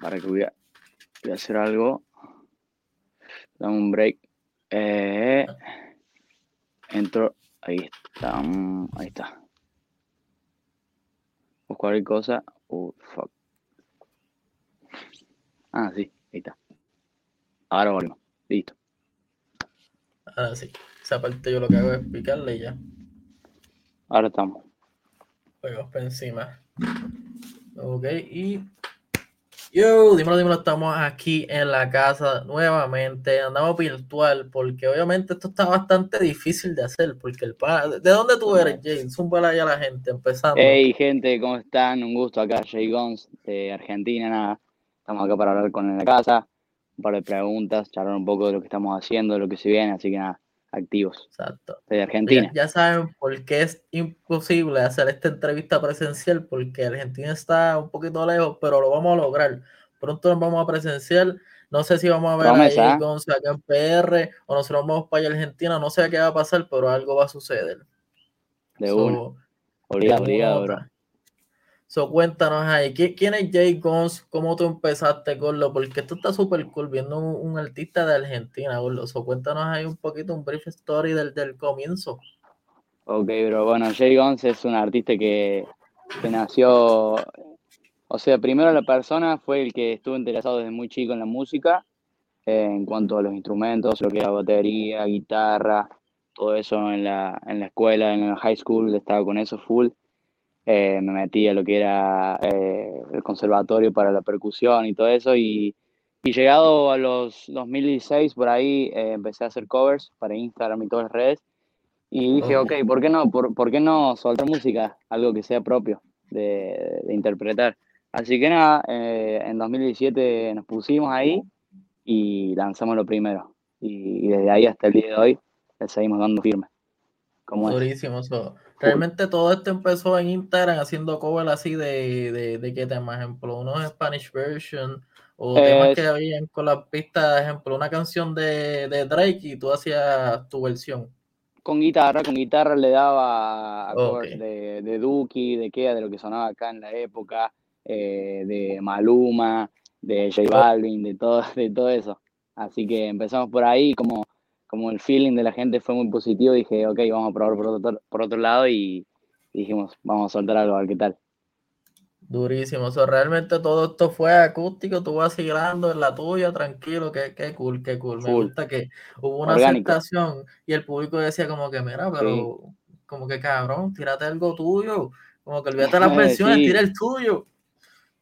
para que voy a, voy a hacer algo. Dame un break. Eh, entro. Ahí está. mm, Ahí está. O cualquier cosa. Uh, fuck. Ah, sí, ahí está. Ahora volvemos. Listo. Ahora sí. Esa parte yo lo que hago es picarle y ya. Ahora estamos. Juegos por encima. Ok, y. Yo, dímelo, dímelo, estamos aquí en la casa nuevamente. Andamos virtual porque obviamente esto está bastante difícil de hacer. Porque el pa- ¿De dónde tú eres, James? Un ya a la gente, empezando. Hey, gente, ¿cómo están? Un gusto acá, Jay Gons de Argentina. Nada, estamos acá para hablar con en la casa. Un par de preguntas, charlar un poco de lo que estamos haciendo, de lo que se viene. Así que nada, activos. Exacto. Ya, Argentina. ya saben por qué es imposible hacer esta entrevista presencial, porque Argentina está un poquito lejos, pero lo vamos a lograr. Pronto nos vamos a presencial. No sé si vamos a ver ahí ¿eh? Gonza acá en PR o nosotros vamos para allá a Argentina. No sé qué va a pasar, pero algo va a suceder. De So, uno. de Obligado, obligado, bro. So, cuéntanos ahí, ¿qui- ¿quién es Jay Gons? ¿Cómo tú empezaste, Gordo? Porque esto está súper cool, viendo un, artista de Argentina, Gordo. So, cuéntanos ahí un poquito, un brief story del, del comienzo. Ok, bro. Bueno, Jay Gons es un artista que, nació. O sea, primero la persona fue el que estuvo interesado desde muy chico en la música, en cuanto a los instrumentos, lo que era batería, guitarra, todo eso en la, en la escuela, en la high school, estaba con eso full. Eh, me metí a lo que era eh, el conservatorio para la percusión y todo eso. Y, y llegado a los 2016, por ahí, eh, empecé a hacer covers para Instagram y todas las redes. Y dije, Ok. ok, ¿por qué no? ¿Por, por qué no soltar música? Algo que sea propio de, de interpretar. Así que nada, eh, en 2017 nos pusimos ahí y lanzamos lo primero. Y, y desde ahí hasta el día de hoy le seguimos dando firme. Como. Durísimo. so, realmente todo esto empezó en Instagram haciendo cover así de, de, de qué tema, ejemplo, unos Spanish version o temas que habían con las pistas, ejemplo, una canción de, de Drake y tú hacías tu versión. con guitarra, con guitarra le daba a covers Ok. de, de Duki, de Kea, de lo que sonaba acá en la época, eh, de Maluma, de J Balvin, de todo, de todo eso. Así que empezamos por ahí, como, como el feeling de la gente fue muy positivo, dije, ok, vamos a probar por otro, por otro lado y dijimos, vamos a soltar algo, a ver qué tal. Durísimo. So, realmente todo esto fue acústico, tú vas girando en la tuya, tranquilo, qué, qué cool, qué cool. Me gusta que hubo una Orgánico. aceptación y el público decía como que, mira, pero como que cabrón, tírate algo tuyo, como que olvídate las versiones, Sí. tira el tuyo.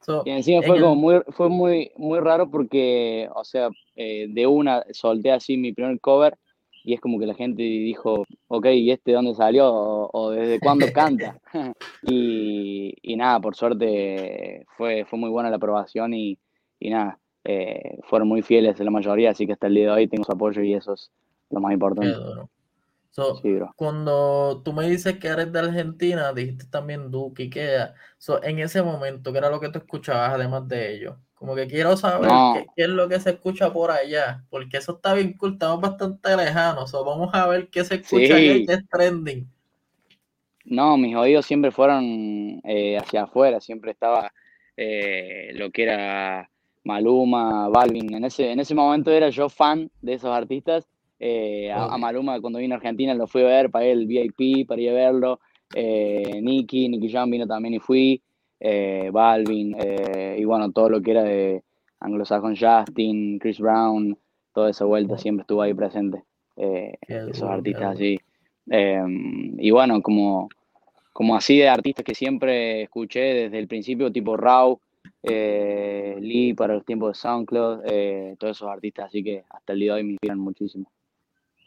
So, Y encima en fue el- como muy, fue muy, muy raro porque, o sea, eh, de una solté así mi primer cover y es como que la gente dijo, ok, ¿y este dónde salió? O, o desde cuándo canta. y, y nada, por suerte fue, fue muy buena la aprobación y, y nada, eh, fueron muy fieles la mayoría, así que hasta el día de hoy tengo su apoyo y eso es lo más importante. So, Sí, cuando tú me dices que eres de Argentina, dijiste también Duque y Kea. So, en ese momento, ¿qué era lo que tú escuchabas además de ellos? Como que quiero saber No. qué, qué es lo que se escucha por allá, porque eso está bien cool, estamos bastante lejanos. So, vamos a ver qué se escucha allá y Sí. qué es trending. No, mis oídos siempre fueron eh, hacia afuera, siempre estaba eh, lo que era Maluma, Balvin. En ese, en ese momento era yo fan de esos artistas. Eh, a. Maluma cuando vino a Argentina lo fui a ver, pagué el VIP para ir a verlo. Eh, Nicky, Nicky Jam vino también y fui. Eh, Balvin, eh, y bueno, todo lo que era de Anglo-Saxon Justin, Chris Brown, toda esa vuelta siempre estuvo ahí presente. Eh, esos artistas así. Eh, y bueno, como, como así de artistas que siempre escuché desde el principio, tipo eh, Lee para los tiempos de SoundCloud, eh, todos esos artistas, así que hasta el día de hoy me inspiran muchísimo.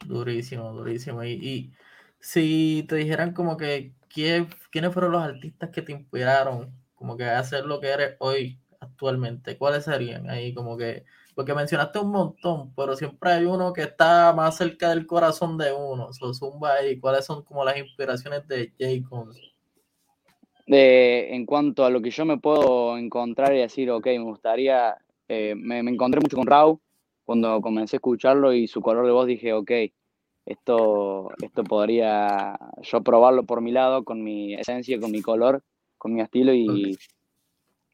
Durísimo, durísimo. Y, y si te dijeran como que ¿quién- quiénes fueron los artistas que te inspiraron como que a hacer lo que eres hoy actualmente, ¿cuáles serían ahí como que porque mencionaste un montón, pero siempre hay uno que está más cerca del corazón de uno. So, zumba ahí, ¿cuáles son como las inspiraciones de J. Cons? De, en cuanto a lo que yo me puedo encontrar y decir, ok, me gustaría, eh, me, me encontré mucho con Raw cuando comencé a escucharlo y su color de voz dije, ok, esto, esto podría yo probarlo por mi lado, con mi esencia, con mi color, con mi estilo y,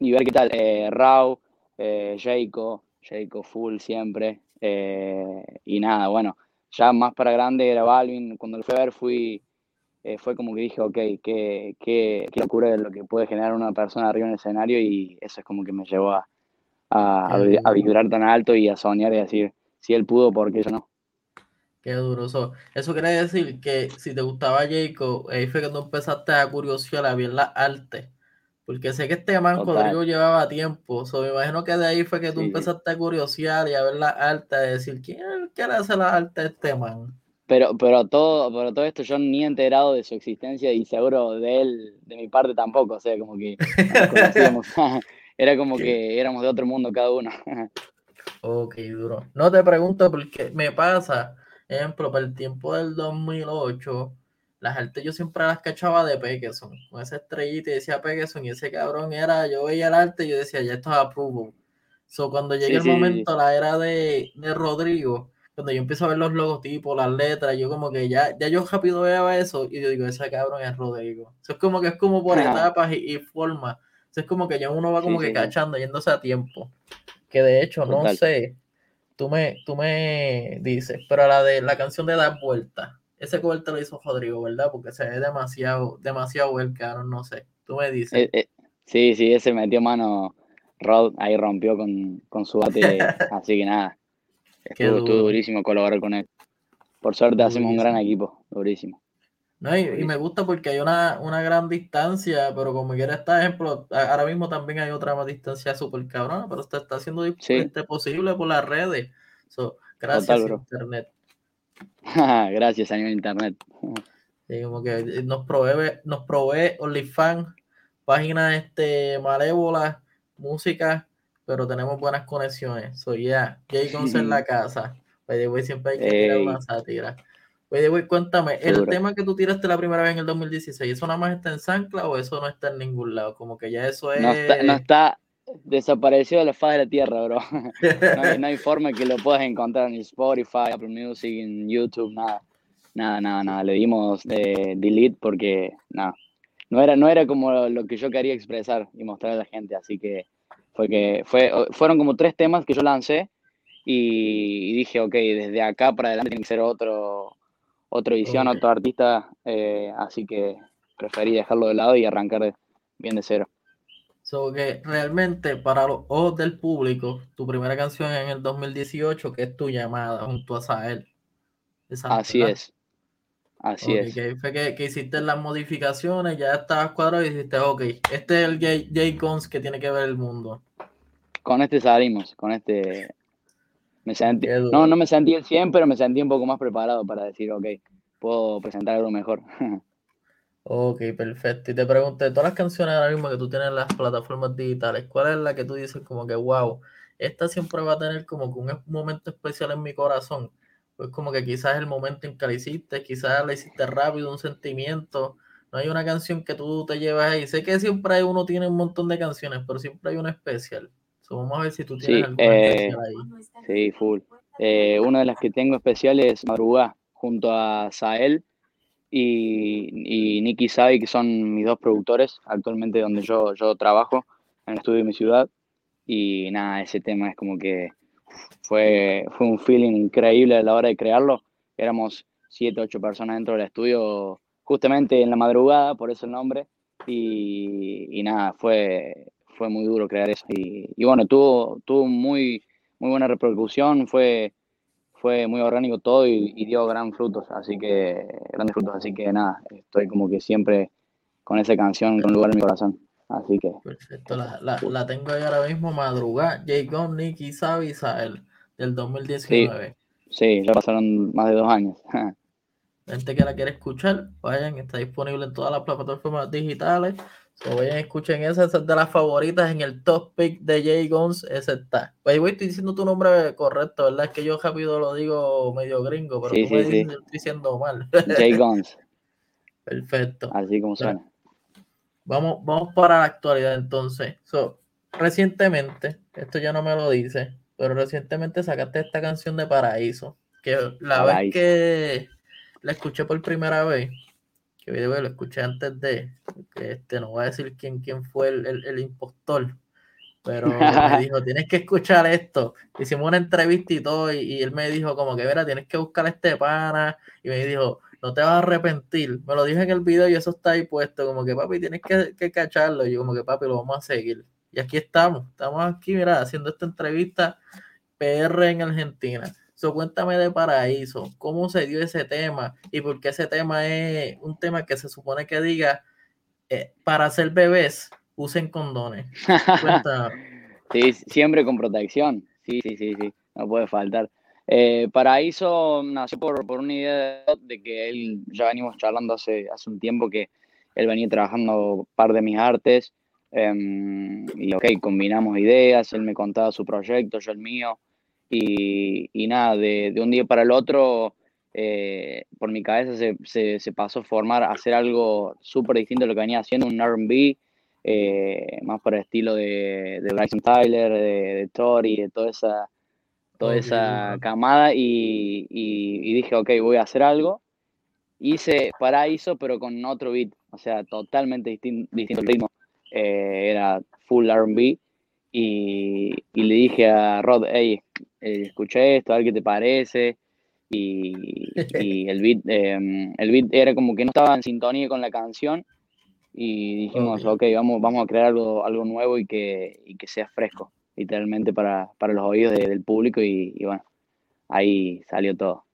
y ver qué tal. Eh, Raw, eh, Jayco, Jayco full siempre. Eh, y nada, bueno, ya más para grande era Balvin. Cuando lo fui a ver fui, eh, fue como que dije, ok, qué, qué, qué locura de lo que puede generar una persona arriba en el escenario y eso es como que me llevó a, a, a vibrar tan alto y a soñar y decir, si él pudo, ¿por qué yo no? Qué duro. Eso, eso quiere decir que si te gustaba Jacob, ahí fue cuando empezaste a curiosidad a ver la arte. Porque sé que este man Rodrigo llevaba tiempo. So, me imagino que de ahí fue que tú empezaste a curiosear y a ver la arte, a decir, ¿quién, le hace la arte a este man? Pero, pero todo, pero todo esto yo ni he enterado de su existencia y seguro de él, de mi parte tampoco. O sea, como que Era como que éramos de otro mundo cada uno. ok, duro. No te pregunto porque me pasa Ejemplo, para el tiempo del 2008, las artes yo siempre las cachaba de Pekeson, con esa estrellita y decía Pekeson, y ese cabrón era, yo veía el arte y yo decía, ya esto es approval. So, cuando llega el momento, la era de, de, Rodrigo, cuando yo empiezo a ver los logotipos, las letras, yo como que ya, ya yo rápido veo eso y yo digo, ese cabrón es Rodrigo. Eso es como que es como por etapas y, y formas. Eso es como que ya uno va como que cachando, yéndose a tiempo. Que de hecho, no sé, tú me, tú me dices, pero la de la canción de Dar Vuelta, ese cover te lo hizo Rodrigo, ¿verdad? Porque se ve demasiado, demasiado well, no sé. Tú me dices. Eh, eh, sí, sí, ese metió mano, Rod ahí rompió con, con su bate, así que nada. Estuvo, estuvo, durísimo colaborar con él. Por suerte hacemos un gran equipo, durísimo. No, y, me gusta porque hay una, una, gran distancia, pero como quiera está ejemplo, ahora mismo también hay otra más distancia súper cabrona, pero usted está haciendo este posible por las redes. gracias Internet. gracias, señor Internet. como que eh, nos provee, nos provee OnlyFans, páginas este, malévolas, música, pero tenemos buenas conexiones. Soy ya, Jay en la casa. siempre hay que tirar una sátira. Oye, cuéntame, el tema que tú tiraste la primera vez en el 2016, ¿eso nada más está en Sancla o eso no está en ningún lado? Como que ya eso es... No está, no está desaparecido de la faz de la tierra, bro. No hay, forma que lo puedas encontrar en Spotify, Apple Music, en YouTube, nada. Nada, nada, nada. Le dimos eh, delete porque, nada. No era, no era como lo que yo quería expresar y mostrar a la gente, así que fue que fue, fueron como tres temas que yo lancé y, y dije, ok, desde acá para adelante tiene que ser otro, otra edición, otro artista, eh, así que preferí dejarlo de lado y arrancar bien de cero. So que realmente para los ojos del público, tu primera canción en el 2018, que es tu llamada junto a Sael. así es. Así es. Que fue que, hiciste las modificaciones, ya estabas cuadrado y dijiste, ok, este es el Jay, Jay Cons que tiene que ver el mundo. Con este salimos, con este no, no me sentí el 100, pero me sentí un poco más preparado para decir, ok, puedo presentar algo mejor. ok, perfecto. Y te pregunto, de todas las canciones ahora mismo que tú tienes en las plataformas digitales, ¿cuál es la que tú dices como que, wow, esta siempre va a tener como que un momento especial en mi corazón? Pues como que quizás el momento en que la hiciste, quizás la hiciste rápido, un sentimiento. No hay una canción que tú te llevas ahí. Sé que siempre hay uno tiene un montón de canciones, pero siempre hay una especial vamos a ver si tú tienes sí, eh, ahí. Sí, full. Eh, una de las que tengo especial es Madrugá, junto a Sael y, y Nicky Sabi, que son mis dos productores actualmente donde yo, yo trabajo, en el estudio de mi ciudad. Y nada, ese tema es como que fue, fue un feeling increíble a la hora de crearlo. Éramos siete, ocho personas dentro del estudio, justamente en la madrugada, por eso el nombre. Y, y nada, fue, fue muy duro crear eso. Y, bueno, tuvo, tuvo muy, muy buena repercusión, fue, fue muy orgánico todo y, dio gran frutos, así que, grandes frutos, así que nada, estoy como que siempre con esa canción con lugar en mi corazón. Así que. Perfecto, la, tengo ahí ahora mismo, madrugada. Jacob, Nicky, Sabi, Sael, del 2019. Sí, ya pasaron más de dos años. gente que la quiere escuchar, vayan, está disponible en todas las plataformas digitales. So, vayan, escuchen esa, esa es de las favoritas en el top pick de Jay Gons, ese está. Pues voy, estoy diciendo tu nombre correcto, ¿verdad? Es que yo rápido lo digo medio gringo, pero tú me dices, estoy diciendo mal. Jay Gons. Perfecto. Así como suena. Vamos, vamos para la actualidad entonces. So, recientemente, esto ya no me lo dice, pero recientemente sacaste esta canción de Paraíso, que la vez que la escuché por primera vez, que video lo escuché antes de, que este, no voy a decir quién, quién fue el, el, impostor, pero me dijo, tienes que escuchar esto. Hicimos una entrevista y todo, y, él me dijo como que, mira, tienes que buscar a este pana, y me dijo, no te vas a arrepentir. Me lo dije en el video y eso está ahí puesto, como que papi, tienes que, que cacharlo. Y yo como que papi, lo vamos a seguir. Y aquí estamos, estamos aquí, mira, haciendo esta entrevista PR en Argentina. So, cuéntame de Paraíso, cómo se dio ese tema y por qué ese tema es un tema que se supone que diga eh, para hacer bebés usen condones. sí, siempre con protección. Sí, sí, sí, sí, no puede faltar. Eh, Paraíso nació por, por, una idea de que él, ya venimos charlando hace, hace un tiempo que él venía trabajando par de mis artes em, y ok, combinamos ideas, él me contaba su proyecto, yo el mío y, y nada, de, de, un día para el otro eh, por mi cabeza se, se, se, pasó a formar, a hacer algo súper distinto a lo que venía haciendo, un RB eh, más por el estilo de, de Bryson Tyler, de, de Tori, de toda esa, toda esa camada y, y, dije, ok, voy a hacer algo. Hice Paraíso, pero con otro beat, o sea, totalmente distinto, distinto el ritmo. Eh, era full RB. Y, y, le dije a Rod, hey, eh, escuché esto, a ver qué te parece. Y, y el, beat, em, el beat era como que no estaba en sintonía con la canción y dijimos, ok, vamos, vamos a crear algo, algo nuevo y que, y que sea fresco, literalmente para, para los oídos del público y, bueno, ahí salió todo.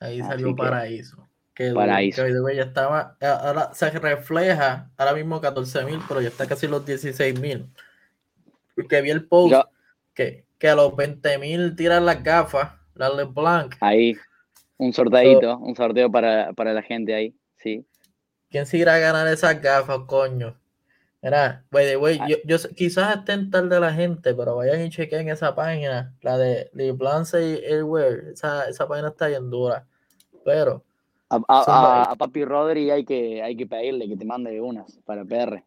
Ahí salió Paraíso. Que paraíso. Que ya estaba, ahora se refleja ahora mismo 14 mil, pero ya está casi los 16 mil. Porque vi el post que, que a los 20 mil tiran las gafas, las LeBlanc. Ahí, un sorteito, un sorteo para, para la gente ahí, sí. ¿Quién se irá a ganar esas gafas, coño? Mira, güey, yo, yo, quizás estén tarde la gente, pero vayan y chequen esa página, la de Liblance y Airwear. Esa, esa página está bien dura. Pero. A, Papi Rodri hay que, hay que pedirle que te mande unas para PR.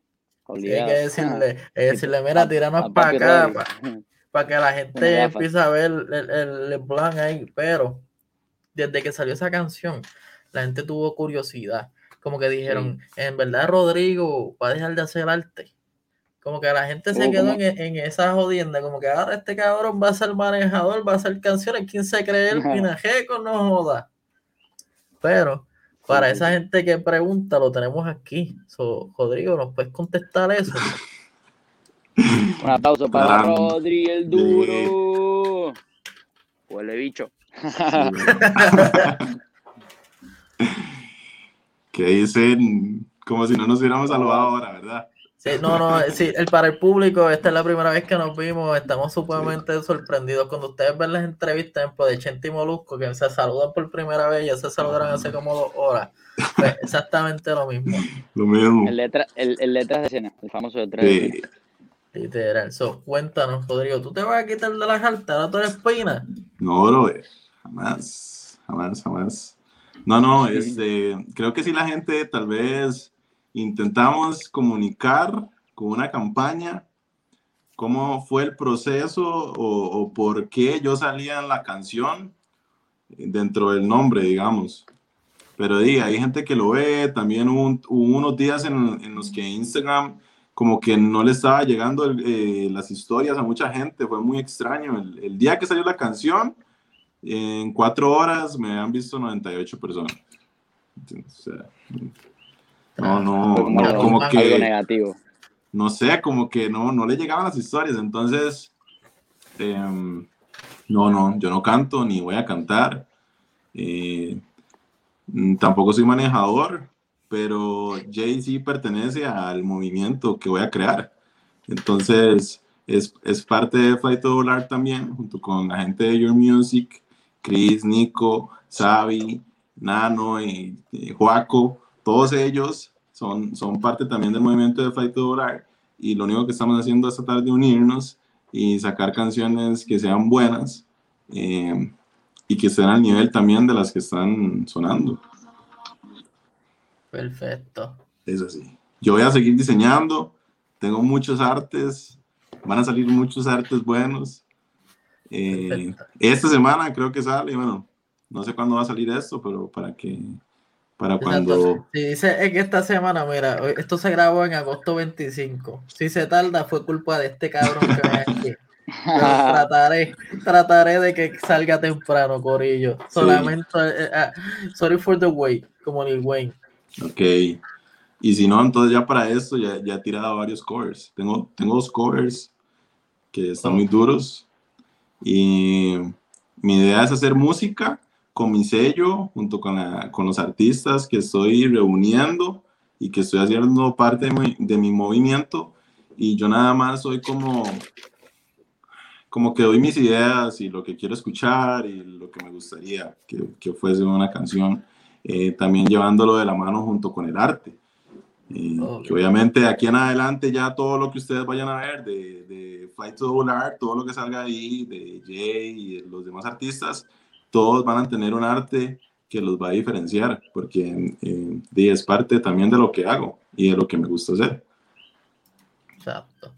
Sí, hay que decirle, decirle mira, tiranos para acá, para, que la gente empiece a ver el, el, el plan ahí. Pero desde que salió esa canción, la gente tuvo curiosidad como que dijeron, en verdad Rodrigo va a dejar de hacer arte. Como que la gente se quedó en, esa jodienda, como que ahora este cabrón va a ser manejador, va a hacer canciones, ¿quién se cree el con No joda. Pero para esa gente que pregunta, lo tenemos aquí. Rodrigo, ¿nos puedes contestar eso? Un aplauso para Rodri, el duro. Huele bicho. que dicen como si no nos hubiéramos saludado ahora, ¿verdad? Sí, no, no, sí, el, para el público, esta es la primera vez que nos vimos, estamos sumamente sorprendidos. Cuando ustedes ven las entrevistas de Chente y Molusco, que se saludan por primera vez, ya se saludaron hace como dos horas. Pues exactamente lo mismo. Lo mismo. El letra, el, el letra de escena, el famoso letra de escena. Literal. So, cuéntanos, Rodrigo, ¿tú te vas a quitar de la carta de tu espina? No, bro, jamás, jamás, jamás. No, no, este, creo que si la gente tal vez intentamos comunicar con una campaña cómo fue el proceso o, por qué yo salía en la canción dentro del nombre, digamos. Pero di, hay gente que lo ve, también hubo, unos días en, los que Instagram como que no le estaba llegando eh, las historias a mucha gente, fue muy extraño. el día que salió la canción, en cuatro horas me han visto 98 personas. no, no, no, como que. negativo. No sé, como que no, no le llegaban las historias. Entonces, em, no, no, yo no canto ni voy a cantar. Eh, tampoco soy manejador, pero Jay z pertenece al movimiento que voy a crear. Entonces, es, es parte de Flight to Art también, junto con la gente de Your Music Chris, Nico, Xavi, Nano y, Joaco, todos ellos son, son parte también del movimiento de Fight to Volar y lo único que estamos haciendo es tratar de unirnos y sacar canciones que sean buenas eh, y que estén al nivel también de las que están sonando. Perfecto. Es así. Yo voy a seguir diseñando, tengo muchos artes, van a salir muchos artes buenos eh, esta semana creo que sale, bueno, no sé cuándo va a salir esto, pero para que, para cuando... Si dice en esta semana, mira, esto se grabó en agosto 25. Si se tarda, fue culpa de este cabrón que ven aquí. Pero trataré, trataré de que salga temprano, Corillo. Solamente, eh, ah, sorry for the wait, como Lil Wayne. Ok. Y si no, entonces ya para esto ya, ya he tirado varios covers. Tengo, tengo dos covers que están muy duros. Y mi idea es hacer música con mi sello, junto con, la- con los artistas que estoy reuniendo y que estoy haciendo parte de mi, de mi movimiento. Y yo nada más soy como, como que doy mis ideas y lo que quiero escuchar y lo que me gustaría que, que fuese una canción eh, también llevándolo de la mano junto con el arte. Ok. que obviamente de aquí en adelante ya todo lo que ustedes vayan a ver de, de Fight to Art, todo lo que salga ahí, de Jay y los demás artistas, todos van a tener un arte que los va a diferenciar, porque eh, es parte también de lo que hago y de lo que me gusta hacer. Exacto.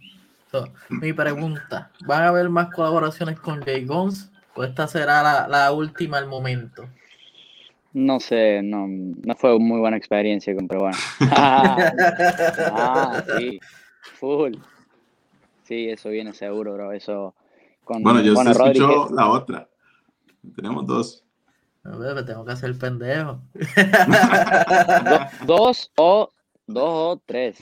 So, mi pregunta, ¿van a haber más colaboraciones con Jay Gons? ¿O esta será la, la última al momento? No sé, no, no fue muy buena experiencia con pero bueno. ah, sí, full. Sí, eso viene seguro, bro. Eso con Bueno, yo bueno, escuchó la otra. Tenemos dos. A ver, me tengo que hacer pendejo. do- dos o dos o tres.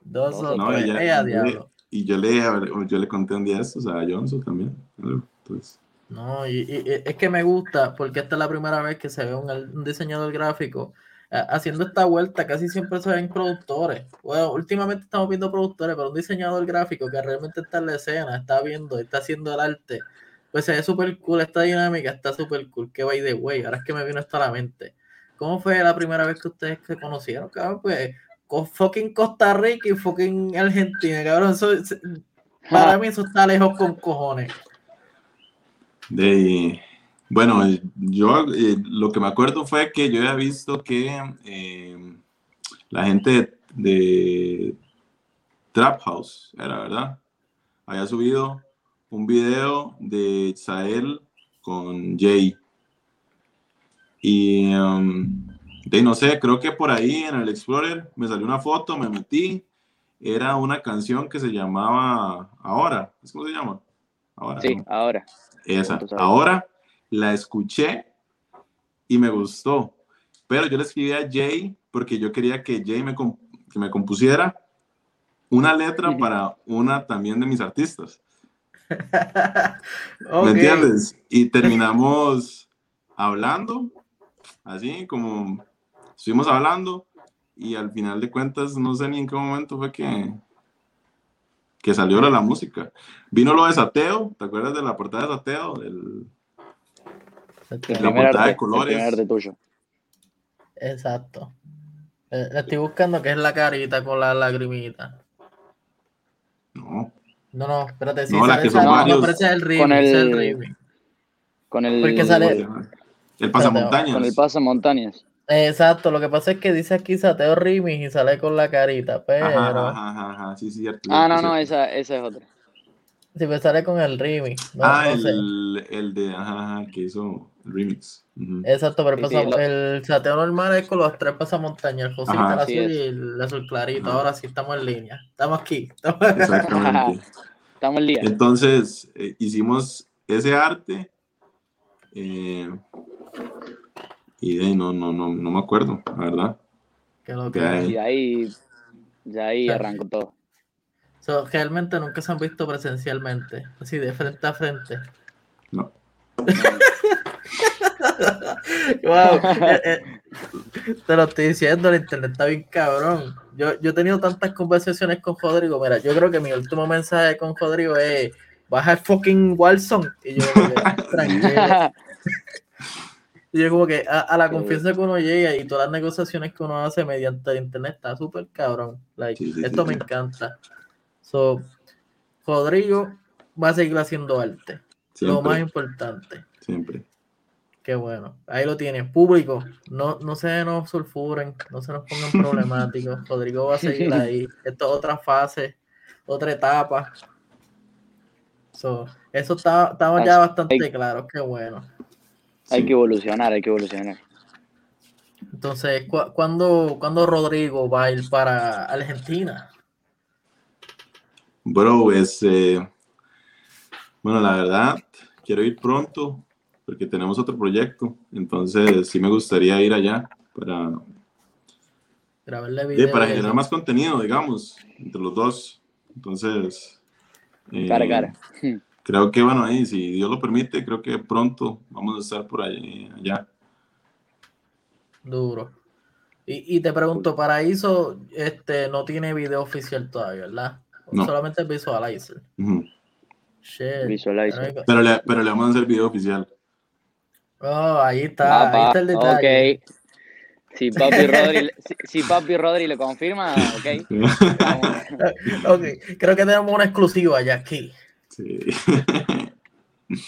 Dos o No, tres. ya- Eh, a ya- diablo. Y yo le, yo le conté un día estos a Johnson también. Entonces, No, y, es que me gusta porque esta es la primera vez que se ve un, un diseñador gráfico eh, haciendo esta vuelta. Casi siempre se ven productores. Bueno, últimamente estamos viendo productores, pero un diseñador gráfico que realmente está en la escena, está viendo, está haciendo el arte. Pues se ve súper cool, esta dinámica está súper cool. Que by the way, ahora es que me vino esto a la mente. ¿Cómo fue la primera vez que ustedes se conocieron, cabrón? Pues con fucking Costa Rica y fucking Argentina, cabrón. Eso- eso- para mí eso está lejos con cojones. De, bueno, yo eh, lo que me acuerdo fue que yo había visto que eh, la gente de Trap House, era verdad, había subido un video de Itzael con Jay. Y um, de no sé, creo que por ahí en el Explorer me salió una foto, me metí. Era una canción que se llamaba Ahora. ¿Es cómo se llama? Ahora. Sí, ¿no? ahora. Esa. Ahora la escuché y me gustó. Pero yo le escribí a Jay porque yo quería que Jay me, comp- que me compusiera una letra para una también de mis artistas. ¿Me entiendes? Y terminamos hablando, así como estuvimos hablando y al final de cuentas no sé ni en qué momento fue que que salió la, la música. Vino lo de Sateo, ¿te acuerdas de la portada de Sateo? El La portada de arte, el colores. arte tuyo. Exacto. Eh, La estoy buscando que es la carita con la lagrimita. No, No, no, espérate, sí, No, la sale que esa- son no, varios- no, pero ese es el remix, Con ese es el el- remix. Con el, Porque sale- el pasamontañas. con el pasamontañas. Exacto, lo que pasa es que dice aquí Sateo remix y sale con la carita, pero Ajá, ajá, ajá, ajá, sí, cierto. Ah, cierto, no, no, esa, esa es otra. si me sale con el remix. No, ah, no sé. el, el de, ajá, ajá, que hizo el remix. Ujú. Exacto, pero el, Sí, sí, pasam- lo- el sateo normal es con los tres pasamontañas, el Ajá, el azul y el azul clarito. Ajá. Ahora sí estamos en línea. Estamos aquí. estamos- Exactamente. Estamos al día. Entonces, eh, hicimos ese arte. eh, y de ahí no, no, no, no me acuerdo, la verdad. Que lo que- Ya, Y de ahí, de ahí Ah. arrancó todo. So, realmente nunca se han visto presencialmente, así de frente a frente. No. Wow, eh, eh, te lo estoy diciendo, el internet está bien cabrón. Yo, yo he tenido tantas conversaciones con Rodrigo. Mira, yo creo que mi último mensaje con Rodrigo es baja el fucking Wilson. Y yo, tranquilo. Y yo como que a, a la Sí. confianza que uno llega y todas las negociaciones que uno hace mediante el internet está súper cabrón. Like, Sí, sí, sí, esto me encanta. So, Rodrigo va a seguir haciendo arte. Lo más importante. siempre. Qué bueno. Ahí lo tienen. Público, no, no se nos sulfuren, no se nos pongan problemáticos. Rodrigo va a seguir ahí. Esto es otra fase, otra etapa. So, eso está, estamos ya bastante claros. Qué bueno. Hay Sí. que evolucionar, hay que evolucionar. Entonces, ¿cu ¿cuándo, ¿cuándo Rodrigo va a ir para Argentina? Bro, es, eh, bueno, la verdad, quiero ir pronto porque tenemos otro proyecto, entonces sí me gustaría ir allá para, Grabarle sí, video. para y generar más contenido, digamos, entre los dos. Entonces, eh, Cara a cara. Creo que, bueno, ahí, si Dios lo permite, creo que pronto vamos a estar por ahí, allá. Duro. Y, y te pregunto, Paraíso este, no tiene video oficial todavía, ¿verdad? No. Solamente Visualizer. Shit. Visualizer. Pero- le, pero le vamos a hacer video oficial. Oh, ahí está, ahí Papá, está el detalle. ok. Si Papi Rodri, si, si Papi Rodri lo confirma, ok. Ok, creo que tenemos una exclusiva ya aquí. Sí.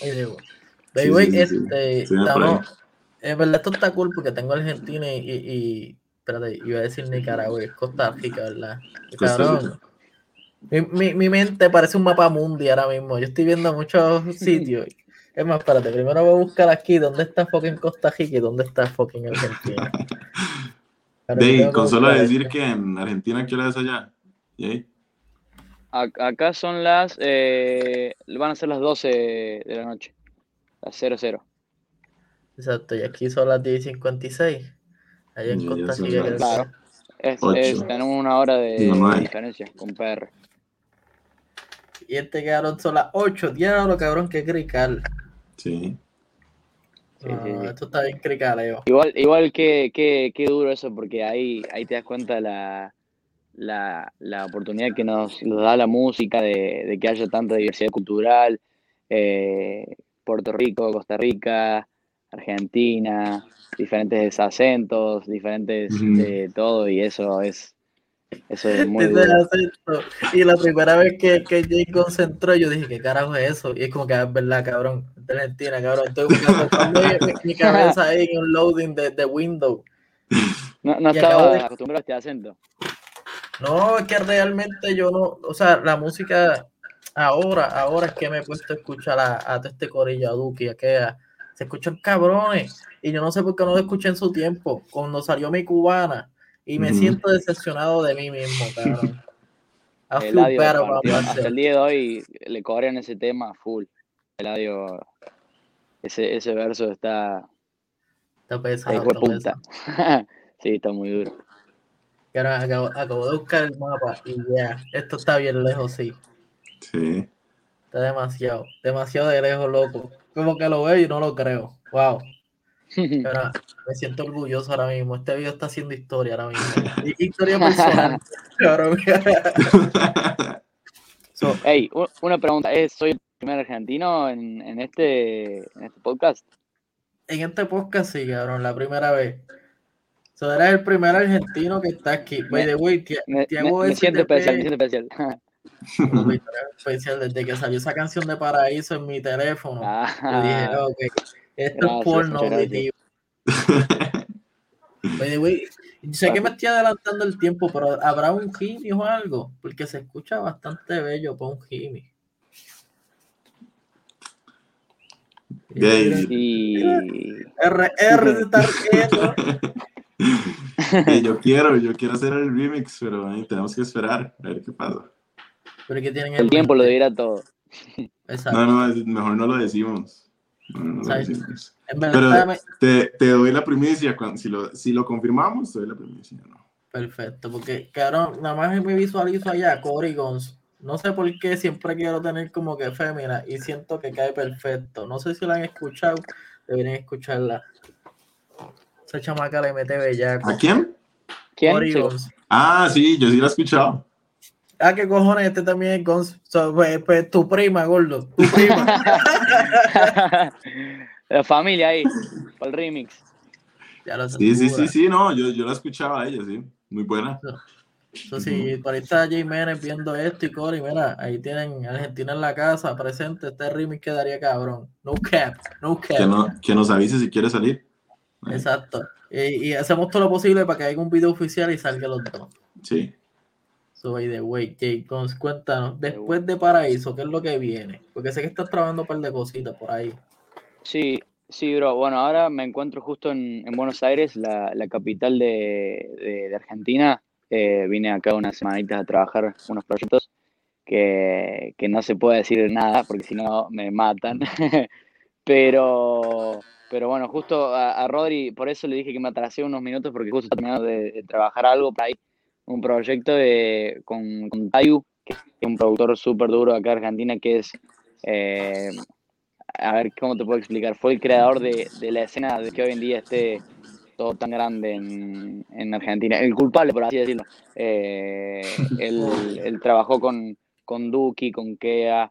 Ahí sí, sí, este, Sí, estamos- en verdad esto está cool porque tengo Argentina y, y, espérate, iba a decir Nicaragua, es Costa Rica, ¿verdad? Costa. Mi, mi, mi mente parece un mapa mundi ahora mismo. Yo estoy viendo muchos sitios. Es más, espérate, primero voy a buscar aquí dónde está fucking Costa Rica y dónde está fucking Argentina. Dey, con solo decir que en Argentina, ¿qué hora es allá? ¿Y ahí? Ac- Acá son las, eh, van a ser las 12 de la noche. Las 00. Exacto, y aquí son las 10 y 56. Allá en Y Costa Rica. que- Claro. Es, es- tenemos una hora de, diferencia con PR. Y este cabrón son las 8. Diablo, cabrón, qué crical. Sí. Sí, sí, sí. Esto está bien cricaleo. Igual, igual que, que, que duro eso, porque ahí, ahí te das cuenta la, la, la oportunidad que nos, nos da la música de, de que haya tanta diversidad cultural. eh, Puerto Rico, Costa Rica, Argentina, diferentes acentos, diferentes eh, todo, y eso es, eso es muy acento. Y la primera vez que, que Jay concentró, yo dije, ¿qué carajo es eso? Y es como que es verdad, cabrón. Argentina, cabrón. Estoy buscando mi, cabeza ahí en un loading de, de Windows. No, no Y acabo estaba de- acostumbrado a este acento. No, es que realmente yo no, o sea, la música ahora, ahora es que me he puesto a escuchar a, a todo este corillo, a Duki, a Kea. Se escuchan cabrones. Y yo no sé por qué no lo escuché en su tiempo, cuando salió mi cubana. Y me siento decepcionado de mí mismo, cabrón. Partió- hasta el día de hoy le cobran ese tema full. Eladio, ese, ese verso está Está pesado, está pesado. sí, está muy duro. Acabo, acabo de buscar el mapa y ya, esto está bien lejos, sí. Sí. Está demasiado, demasiado de lejos, loco. Como que lo veo y no lo creo. Wow. Me siento orgulloso ahora mismo. Este video está haciendo historia ahora mismo. Y- Historia personal. Cabrón. So, Ey, u- una pregunta, ¿es, ¿soy el primer argentino en, en este, en este podcast? en este podcast sí, cabrón, la primera vez. So, eres el primer argentino que está aquí. By the way, Tiago me siento especial, me siento especial. Desde que salió esa canción de Paraíso en mi teléfono, yo dije, Ah, ok, esto gracias, es porno auditivo. By the way, sé que me estoy adelantando el tiempo, pero ¿habrá un Jimmy o algo? Porque se escucha bastante bello para un Jimmy. Gay. y RR se está riendo. Yo quiero, yo quiero hacer el remix, pero ahí tenemos que esperar a ver qué pasa. Pero que tienen el tiempo lo dirá todo. Exacto. No, no, es- mejor no lo decimos. No, no lo decimos. Pero te, te doy la primicia, cuando, si, lo, si lo confirmamos, te doy la primicia. ¿no? perfecto, porque cabrón, nada más me visualizo allá, Cory Gons. No sé por qué siempre quiero tener como que fémina y siento que cae perfecto. No sé si la han escuchado, deberían escucharla. Esa chamaca le mete bellaco. ¿A quién? ¿Quién? Gons. Ah, sí, yo sí lo he escuchado. Ah, qué cojones, este también es Gons. So, pues, pues, tu prima, gordo. Tu prima. La familia ahí, el remix. ya lo sé, Sí, sí, sí, sí, no, yo, yo la escuchaba a ella, sí. Muy buena. So, si por ahí está Jay Menes viendo esto y Cory, mira, ahí tienen Argentina en la casa, presente, este remix quedaría cabrón. No cap, no cap. Que, no, que nos avise si quiere salir. Exacto. Y, y hacemos todo lo posible para que haya un video oficial y salga los dos. Sí. So, by the way, Jay, cons- cuéntanos, después de Paraíso, ¿qué es lo que viene? Porque sé que estás trabajando un par de cositas por ahí. Sí, Sí, bro. Bueno, ahora me encuentro justo en, en Buenos Aires, la, la capital de, de- de Argentina. Eh, vine acá unas semanitas a trabajar unos proyectos que, que no se puede decir nada porque si no me matan. Pero, pero bueno, justo a, a Rodri, por eso le dije que me atrasé unos minutos porque justo terminando de, de trabajar algo por ahí, un proyecto de, con, con Tayu, que es un productor súper duro acá en Argentina, que es, eh, a ver cómo te puedo explicar, fue el creador de, de la escena de que hoy en día esté todo tan grande en, en Argentina, el culpable, por así decirlo. Eh, él, él trabajó con, con Duki, con Kea,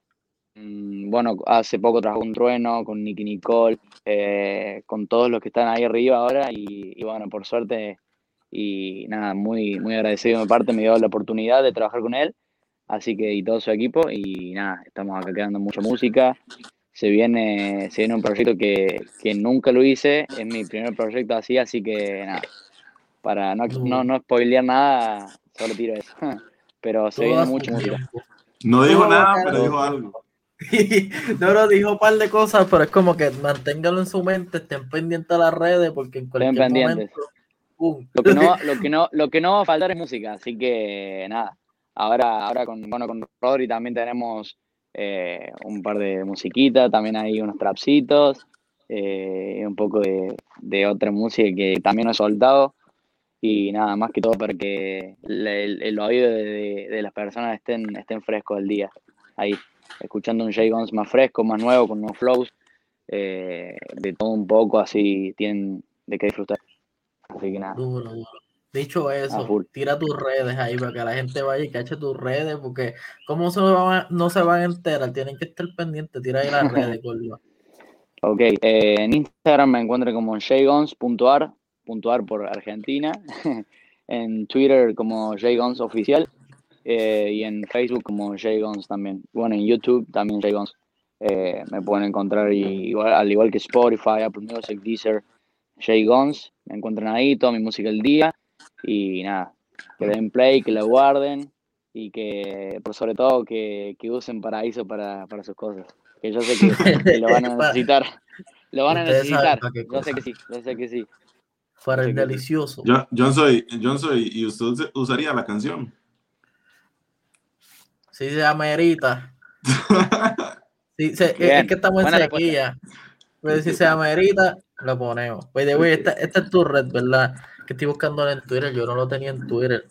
bueno, hace poco trabajó con Trueno, con Nicky Nicole, eh, con todos los que están ahí arriba ahora y, y bueno, por suerte y nada, muy, muy agradecido de mi parte, me dio la oportunidad de trabajar con él, así que y todo su equipo y nada, estamos acá creando mucha música, se viene, se viene un proyecto que, que nunca lo hice, es mi primer proyecto así, así que nada, para no, no, no spoilear nada, solo tiro eso, pero se viene mucha música. tiempo. No dijo nada, pero dijo algo. no, no, dijo un par de cosas, pero es como que manténgalo en su mente, estén pendientes a las redes, porque en cualquier momento, ¡pum! Lo que no, lo que no, lo que no va a faltar es música, así que nada. Ahora, ahora con, bueno, con Rodri también tenemos eh, un par de musiquitas, también hay unos trapsitos, eh, un poco de, de otra música que también he soltado. Y nada, más que todo para que el, el- el oído de, de- de las personas estén, estén frescos el día. Ahí, escuchando un Jay Gons más fresco, más nuevo, con nuevos flows, eh, de todo un poco, así tienen de qué disfrutar. Así que nada. Duro, duro. Dicho eso, tira tus redes ahí para que la gente vaya y cache tus redes, porque como se van a- no se van a enterar, tienen que estar pendientes, tira ahí las redes, Gordo. Ok, eh, en Instagram me encuentro como jaygons.ar, puntuar por Argentina, en Twitter como jaygons oficial eh, y en Facebook como jaygons también. Bueno, en YouTube también jaygons. Eh, me pueden encontrar y- igual, al igual que Spotify, Apple Music, Deezer, jaygons. Me encuentran ahí, toda mi música del día y nada, que den play, que la guarden y que, por sobre todo, que, que usen Paraíso para, para sus cosas. Que yo sé que, que lo van a necesitar. Lo van a necesitar. Yo sé que sí, yo sé que sí. Para el delicioso. Yo, John soy, John soy, y usted us- usaría la canción. Sí, se amerita. Sí, se- es- Bien, es que estamos en buena sequía. Pero si se amerita, lo ponemos. Oye, güey, esta, esta es tu red, ¿verdad? Que estoy buscando en Twitter, yo no lo tenía en Twitter.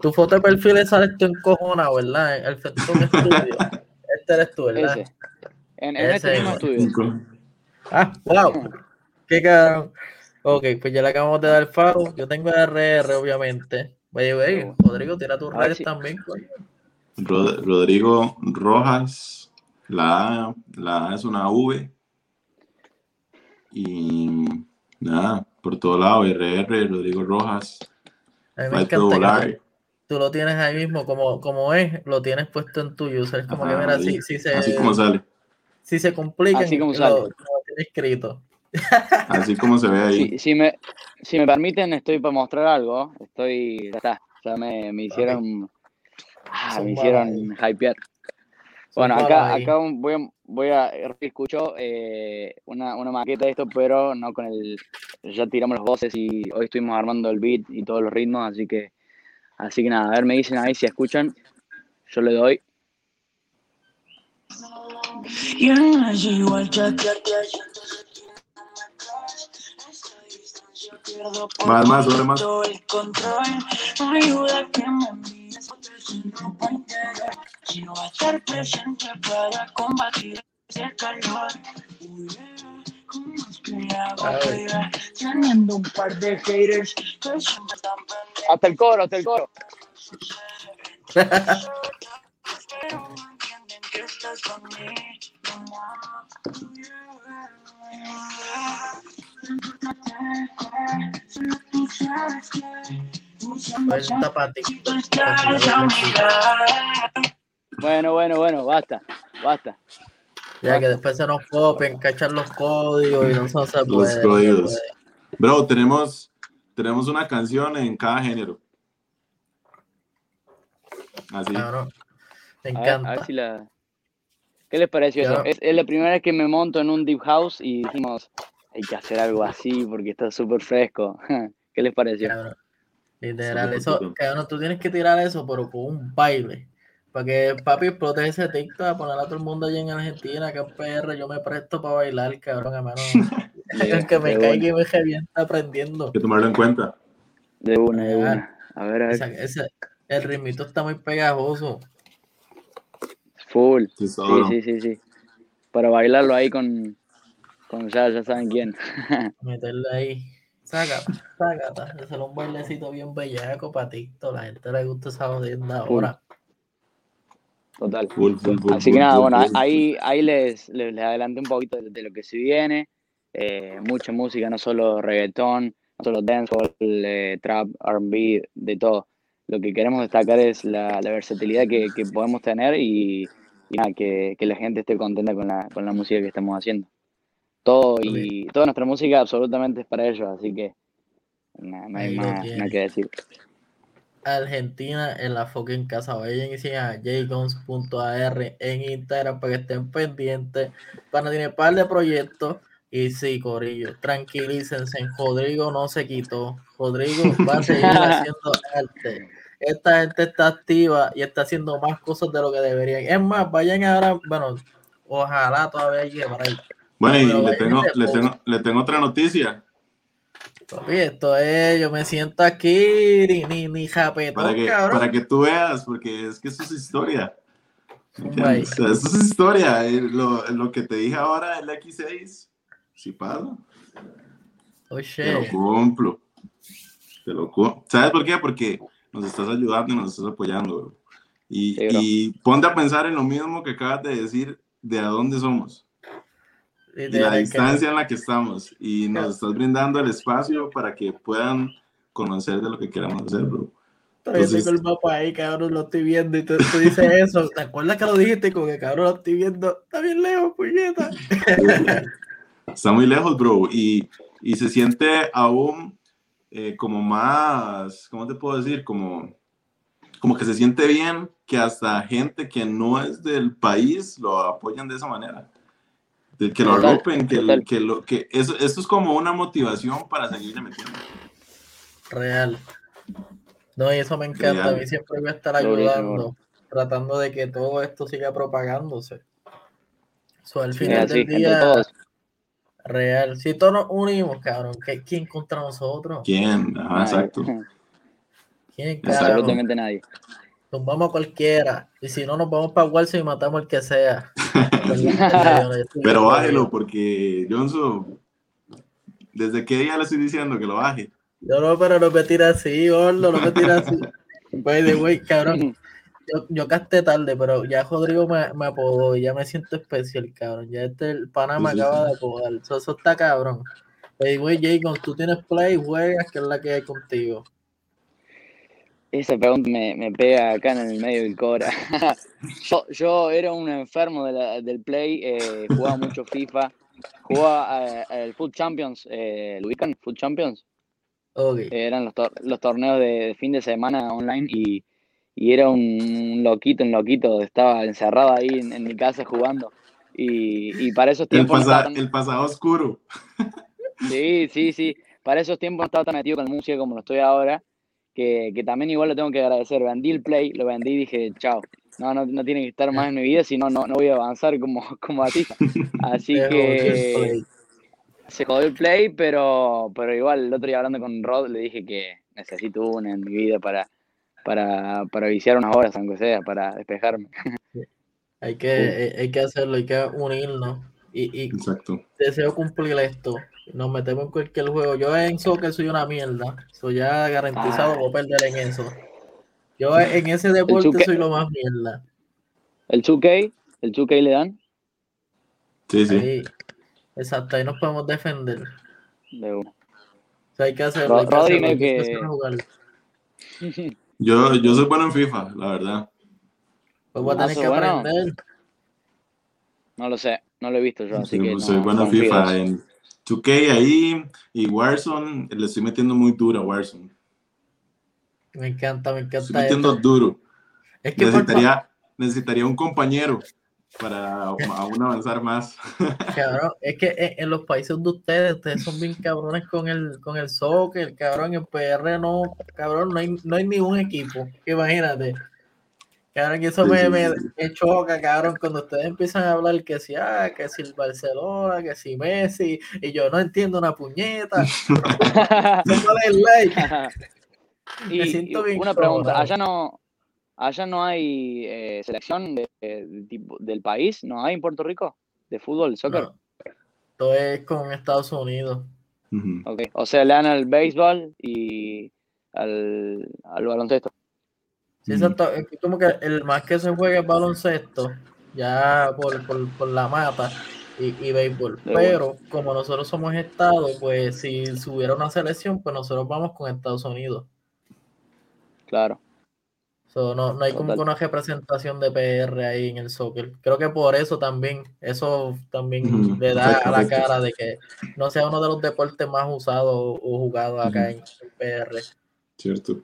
Tu foto de perfil sale esto en cojona, ¿verdad? El Fentum Studio. Este eres tú, ¿verdad? Ese. En, en este Ese, mismo güey. estudio. Ah, wow. Qué cabrón. Ok, pues ya le acabamos de dar follow. Yo tengo RR, obviamente. Oye, güey, Rodrigo, tira tus redes también, coño. Rod- Rodrigo Rojas, la A, la A es una V. Y nada, por todo lado, RR, Rodrigo Rojas, A mí me Flight encanta que Volar. tú lo tienes ahí mismo, como, como es, lo tienes puesto en tu user. Es como que, mira, si, si se, así como sale, si se complican, Así como sale. lo escrito. así como se ve ahí. Si, si me, si me permiten, estoy para mostrar algo. Estoy. Ya está. Ya me, me hicieron. Ah, me hicieron hypear. Bueno, acá, acá voy a, voy a escucho eh, una, una maqueta de esto, pero no con el. Ya tiramos las voces y hoy estuvimos armando el beat y todos los ritmos, así que. Así que nada, a ver, me dicen ahí si escuchan. Yo le doy. Más, más, más. Completo el control. No ayuda que me mires porque sin ropa interior. Si no va a estar presente para combatir ese calor. Teniendo un par de haters que siempre están pendientes. Hasta el coro, hasta el coro. Pues. Bueno, bueno, bueno, basta, basta. Ya que después se nos copian, cachan los códigos y no se puede. Los se códigos. puede. Bro, tenemos, tenemos una canción en cada género. Así. Cabrón, Me A ver, a encanta. ver si la. ¿Qué les pareció eso? Claro. Es, es la primera vez que me monto en un deep house y dijimos, hay que hacer algo así porque está súper fresco. ¿Qué les pareció? Cabrón. Literal, eso, cabrón, tú tienes que tirar eso, pero con un baile. Para que papi explote ese TikTok, poner a todo el mundo allá en Argentina, que es PR, yo me presto para bailar, cabrón, a mano. el que me caiga una, y me revienta aprendiendo. Hay que tomarlo en cuenta. de una, de una. A ver, a ver. Esa- ese- el ritmito está muy pegajoso. Full. Sí, es sí, sí, sí. Para bailarlo ahí con, con ya, ya saben quién. Meterle ahí. Sácata, sácata. Hacer un bailecito bien bellaco para TikTok. La gente le gusta esa jodienda ahora. Total. Full, full, full, Así que nada, full, bueno, full. ahí, ahí les, les, les adelanté un poquito de, de lo que se viene. Eh, mucha música, no solo reggaetón, no solo dancehall, eh, trap, R&B, de todo. Lo que queremos destacar es la, la versatilidad que, que podemos tener y, y nada, que, que la gente esté contenta con la, con la música que estamos haciendo. Todo y toda nuestra música absolutamente es para ellos, así que nada, no hay más nada que decir. Argentina en la fucking casa. Vayan y sigan a jguns.ar en Instagram para que estén pendientes. Para tiene par de proyectos. Y sí, Corillo, tranquilícense. Rodrigo no se quitó. Rodrigo va a seguir haciendo arte. Esta gente está activa y está haciendo más cosas de lo que deberían. Es más, vayan ahora, bueno, ojalá todavía llegue por ahí. Bueno, y le tengo, le, tengo, le tengo otra noticia Papi, esto es, yo me siento aquí, ni, ni, ni japetón, para que, cabrón. para que tú veas, porque es que eso es historia. O sea, eso es historia. Lo, lo que te dije ahora del X6, si pasa, Oh, te lo cumplo. Te lo cu- ¿Sabes por qué? Porque nos estás ayudando y nos estás apoyando, bro. Y, Sí, bro. y ponte a pensar en lo mismo que acabas de decir de a dónde somos. Y la Literal, que- distancia en la que estamos y nos estás brindando el espacio para que puedan conocer de lo que queramos hacer, bro. Pero yo Entonces- tengo el mapa ahí, cabrón, lo estoy viendo y tú, tú dices eso. ¿Te acuerdas que lo dijiste? Como que cabrón, lo estoy viendo. Está bien lejos, puñeta. Está muy lejos, bro, y, y se siente aún eh, como más, ¿cómo te puedo decir? Como, como que se siente bien que hasta gente que no es del país lo apoyan de esa manera. De que lo Total, arropen, que, que, lo, que eso, eso es como una motivación para seguirle metiendo. Real. No, y eso me encanta. A mí siempre voy a estar ayudando, tratando de que todo esto siga propagándose. So, al final del día, todos. real. Si todos nos unimos, cabrón, ¿qué- ¿quién contra nosotros? ¿Quién? Ajá, Nadie. exacto. ¿Quién, cabrón? Absolutamente nadie. Tumbamos a cualquiera. Y si no, nos vamos para Walson y matamos al que sea. Pero bájelo, porque Johnson, ¿desde qué día le estoy diciendo que lo baje? No, no, pero no me tira así, gordo, no me tira así. By the way, cabrón, yo, yo casté tarde, pero ya Rodrigo me, me apodó y ya me siento especial, cabrón. Ya este el pana me acaba de apodar. Eso, eso está cabrón. By the way, Jacob, tú tienes play, juegas, que es la que hay contigo. Esa pregunta me, me pega acá en el medio del cora. yo, yo era un enfermo de la- del Play, eh, jugaba mucho FIFA, jugaba eh, el Food Champions, eh, ¿lo ubican? Food Champions. Ok. Eh, eran los, tor- los torneos de, de fin de semana online y, y era un, un loquito, un loquito, estaba encerrado ahí en, en mi casa jugando. Y, y para esos tiempos pasa- tan- el pasado oscuro. Sí, sí, sí. Para esos tiempos no estaba tan metido con música como lo estoy ahora, que, que también igual lo tengo que agradecer. Vendí el play, lo vendí y dije, chao. No, no, no tiene que estar más en mi vida, si no, no no voy a avanzar como, como artista. Así que se jodió el play, pero, pero igual el otro día hablando con Rod le dije que necesito una en mi vida para, para, para viciar unas horas, aunque sea, para despejarme. Hay que, hay, hay que hacerlo, hay que unirnos. Y, y Exacto. deseo cumplir esto. Nos metemos en cualquier juego. Yo en soccer soy una mierda. Soy ya garantizado, Ah. voy a perder en eso. Yo en ese deporte soy lo más mierda. El 2K, el 2K le dan. Sí, sí. Ahí, exacto, ahí nos podemos defender. De una. O sea, hay que hacerlo. Hay que Rodri, hacerlo, hay que. Yo, yo soy bueno en FIFA, la verdad. Pues voy a Ah, tener ¿sos que bueno? aprender. No lo sé, no lo he visto yo, así Soy, que soy no bueno en FIFA. En 2K ahí y Warzone, le estoy metiendo muy duro a Warzone. Me encanta, me Estoy encanta metiendo esto. duro. Es que Necesitaría, necesitaría un compañero para aún avanzar más. Cabrón, es que en, los países de ustedes, ustedes son bien cabrones con el, con el soccer, cabrón, en PR no, cabrón, no hay, no hay ni un equipo, imagínate. Cabrón, y eso Sí, me, sí, me, me choca, cabrón, cuando ustedes empiezan a hablar que si, ah, que si el Barcelona, que si Messi, y yo no entiendo una puñeta. Póngale el like. y, Me siento y bien una pregunta, allá no, allá no hay eh, selección de, de tipo- del país, ¿no hay en Puerto Rico? ¿De fútbol, soccer? No, todo es con Estados Unidos. Ujú. Ok, O sea, le dan al béisbol y al, al baloncesto. Sí, exacto. Es que como que el más que se juega es baloncesto, ya por, por, por la mata y, y béisbol. Pero como nosotros somos Estado, pues si si hubiera una selección, pues nosotros vamos con Estados Unidos. Claro. So, no, no hay como Total. que una representación de PR ahí en el soccer. Creo que por eso también, eso también le da a la cara de que no sea uno de los deportes más usados o jugados acá en, en PR. Cierto.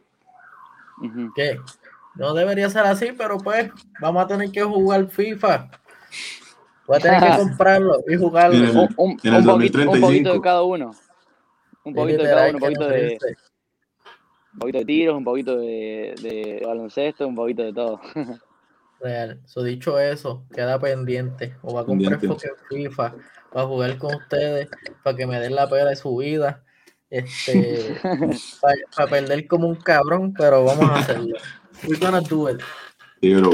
Ujú. que no debería ser así, pero pues vamos a tener que jugar FIFA. Voy a tener que comprarlo y jugarlo. Miren, Un, un- En el un poquito, un poquito 2035. de cada uno. Un poquito de cada uno, un poquito de, un poquito de tiros, un poquito de, de baloncesto, un poquito de todo. Real. So, dicho eso, queda pendiente. O va a comprar FIFA para jugar con ustedes, para que me den la pena de su vida. Este, para perder como un cabrón, pero vamos a hacerlo. We're gonna do it. Sí, bro.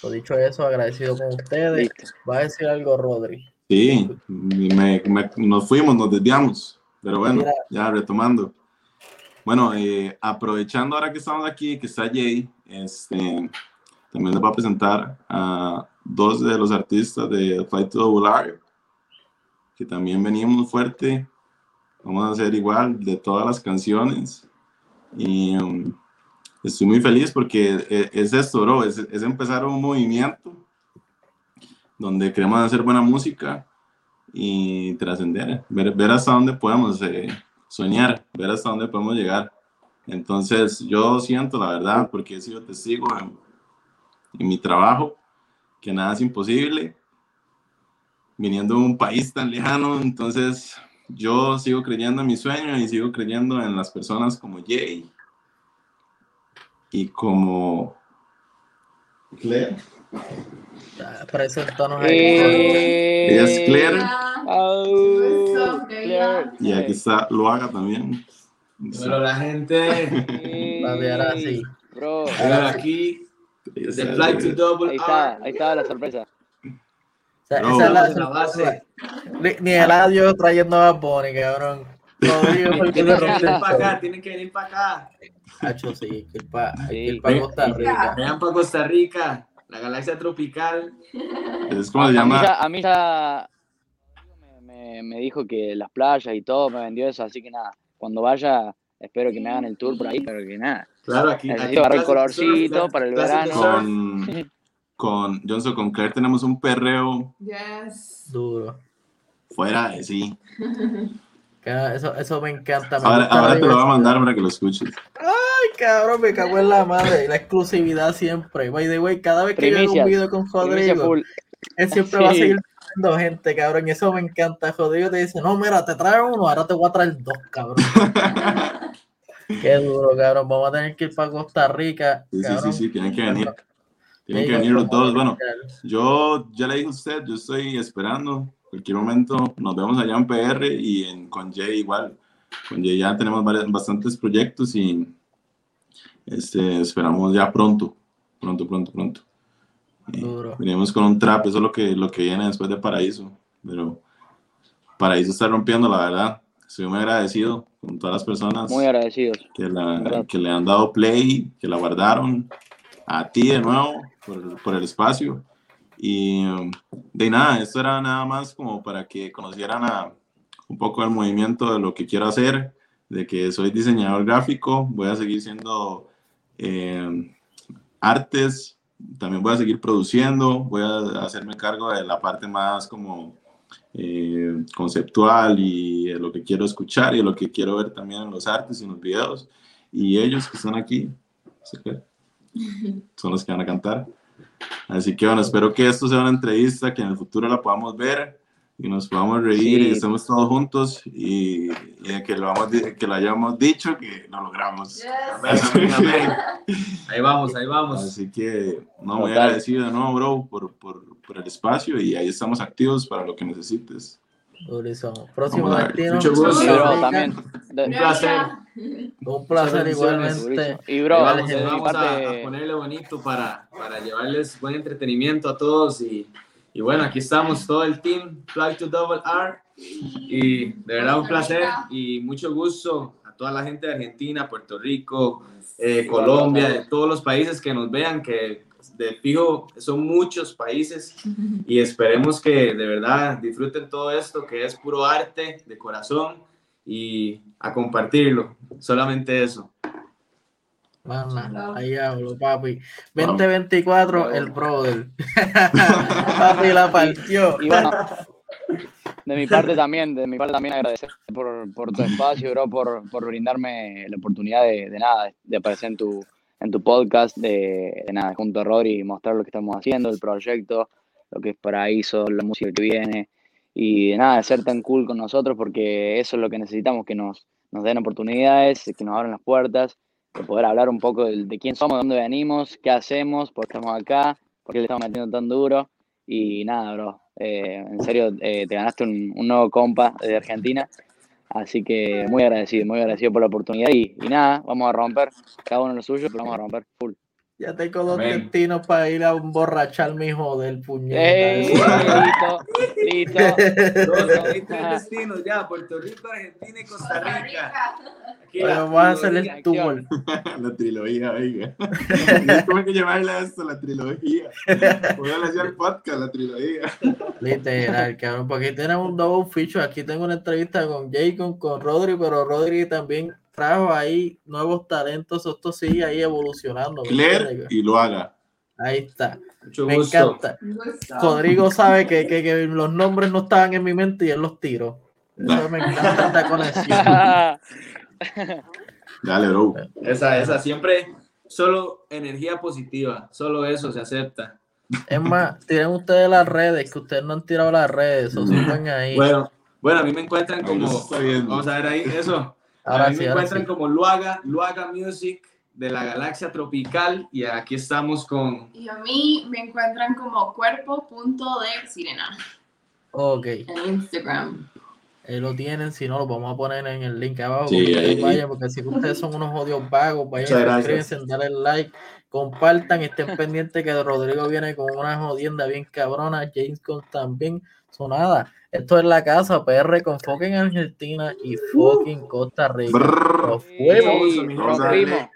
So, dicho eso, agradecido con ustedes. Va a decir algo, Rodri. Sí, me- me- nos fuimos, nos desviamos, pero bueno, Mira. ya retomando. Bueno, eh, aprovechando ahora que estamos aquí, que está Jay, este, también les voy a presentar a dos de los artistas de Fight to Double que también venimos fuerte. Vamos a hacer igual de todas las canciones. Y um, estoy muy feliz porque e- es esto, bro, es, es empezar un movimiento donde queremos hacer buena música y trascender, ver, ver hasta dónde podemos eh, soñar, ver hasta dónde podemos llegar. Entonces, yo siento la verdad, porque he sido testigo en, en mi trabajo, que nada es imposible, viniendo de un país tan lejano, entonces yo sigo creyendo en mi sueño y sigo creyendo en las personas como Jay y como Claire. Ah, Preséntanos ahí. Eh, Ella es Claire. What's up, Claire. Y aquí está Loaga también. Pero la gente, Sí, La de ahora sí. Bro, aquí, está, Flight to Double ahí está, ahí está la sorpresa. O sea, No. esa es la la base. Ni, ni el adiós trayendo a Bonnie, cabrón. Tienen que venir para acá, show. tienen que venir para acá. Hacho, sí, que ir pa- hay que ir Sí. pa' Costa Rica. Vengan para Costa Rica, la galaxia tropical. Es como A, se a mí llama. ya, a mí ya me, me- me dijo que las playas y todo me vendió eso, así que nada, cuando vaya espero que me hagan el tour por ahí, pero que nada. Claro, aquí. aquí agarrar el colorcito para el verano. Con, con Johnson, con Claire tenemos un perreo Yes. Duro. fuera de sí. Eso, eso me encanta. Me Ahora, te lo voy a mandar para que lo escuches. Ay, cabrón, me cago en la madre. La exclusividad siempre. By the way, cada vez que yo hago un Primicias. video con Rodrigo, él siempre va a seguir trayendo gente, cabrón. Y eso me encanta. Rodrigo te dice, no, mira, te trae uno, ahora te voy a traer dos, cabrón. Qué duro, cabrón. Vamos a tener que ir para Costa Rica. Sí, sí, cabrón. sí, sí, tienen que venir. Tienen Sí, que yo venir los dos. Bueno, yo ya le dije a usted, yo estoy esperando. Cualquier momento nos vemos allá en PR y en, con Jay igual. Con Jay ya tenemos varios, bastantes proyectos y este, esperamos ya pronto, pronto, pronto, pronto. Eh, venimos con un trap, eso es lo que, lo que viene después de Paraíso. Pero Paraíso está rompiendo, la verdad. Estoy muy agradecido con todas las personas Muy agradecidos. que, la- que le han dado play, que la guardaron, a ti de nuevo por, por el espacio. Y um, de nada, esto era nada más como para que conocieran a, un poco el movimiento de lo que quiero hacer, de que soy diseñador gráfico, voy a seguir siendo eh, artes, también voy a seguir produciendo, voy a hacerme cargo de la parte más como eh, conceptual y de lo que quiero escuchar y de lo que quiero ver también en los artes y en los videos. Y ellos que están aquí, son los que van a cantar. Así que bueno, espero que esto sea una entrevista, que en el futuro la podamos ver y nos podamos reír y Sí. estemos todos juntos y, y que, lo di- que lo hayamos dicho, que lo logramos. Amén, amén. Ahí vamos, ahí vamos. Así que, no, muy agradecido de nuevo, bro, por, por, por el espacio y ahí estamos activos para lo que necesites. Durísimo. Próximo destino. Mucho gusto. Y bro, también. de- Un placer. Un placer igualmente. y bro, Ahí vamos, de mi vamos a, a ponerle bonito para, para llevarles buen entretenimiento a todos. Y, y bueno, aquí estamos todo el team Fly to Double R. Y de verdad un placer y mucho gusto a toda la gente de Argentina, Puerto Rico, eh, Colombia, de todos los países que nos vean, que de fijo son muchos países y esperemos que de verdad disfruten todo esto que es puro arte de corazón y a compartirlo, solamente eso. Mana, ahí hablo, papi. 2024, el brother. papi la partió. Y bueno, de mi parte también, de mi parte también agradecer por, por tu espacio, bro, por, por brindarme la oportunidad de, de nada, de aparecer en tu, en tu podcast, de, de nada, junto a Rodri y mostrar lo que estamos haciendo, el proyecto, lo que es Paraíso, la música que viene, y de nada, de ser tan cool con nosotros, porque eso es lo que necesitamos, que nos, nos den oportunidades, que nos abran las puertas, de poder hablar un poco de, de quién somos, de dónde venimos, qué hacemos, por qué estamos acá, por qué le estamos metiendo tan duro. Y nada, bro, eh, en serio, eh, te ganaste un nuevo compa de Argentina. Así que muy agradecido, muy agradecido por la oportunidad. Y, y nada, vamos a romper, cada uno lo suyo, pero vamos a romper full. Ya tengo dos Amén. destinos para ir a emborrachar mi hijo del puñet. Listo, listo. Destinos ya, Puerto Rico, Argentina y Costa Rica. Aquí la Vamos a hacer trilogía. el tour. la trilogía, oiga. ¿Cómo hay que llamarle a esto? La trilogía. Voy a hacer el podcast, la trilogía. Literal, cabrón. Porque aquí tenemos un double feature. Aquí tengo una entrevista con Jacob, con Rodri, pero Rodri también trajo ahí nuevos talentos. Esto sigue ahí evolucionando. ¿me Claire y lo haga. Ahí está. Mucho Me gusto. encanta. Rodrigo sabe que, que, que los nombres no estaban en mi mente y él los tiró. Eso me encanta esta conexión. Dale, bro. Esa, esa, siempre solo energía positiva, solo eso se acepta. Es más, tiren ustedes las redes, que ustedes no han tirado las redes, o ahí. Bueno, bueno, a mí me encuentran como, vamos a ver ahí, eso. Ahora a mí sí, me ahora encuentran sí. como Luaga, Luaga Music de la galaxia tropical y aquí estamos con Y a mí me encuentran como cuerpo.de sirena Ok, en Instagram. ahí lo tienen, si no lo vamos a poner en el link abajo. Sí, porque ahí. vayan, porque si ustedes son unos odios vagos, vayan, suscríbanse, dale like, compartan, estén pendientes que Rodrigo viene con una jodienda bien cabrona, James Gunn también. So nada, esto es la casa PR con fucking Argentina y fucking Costa Rica. Brrr. Fuimos. Un placer.